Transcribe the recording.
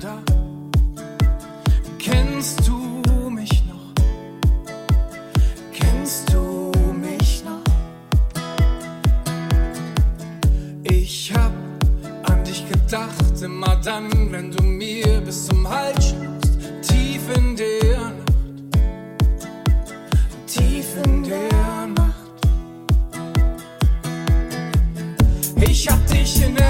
da? Kennst du mich noch? Kennst du mich noch? Ich hab an dich gedacht, immer dann, wenn du mir bis zum Hals schnappst, tief in der Nacht, tief in der Nacht. Ich hab dich in der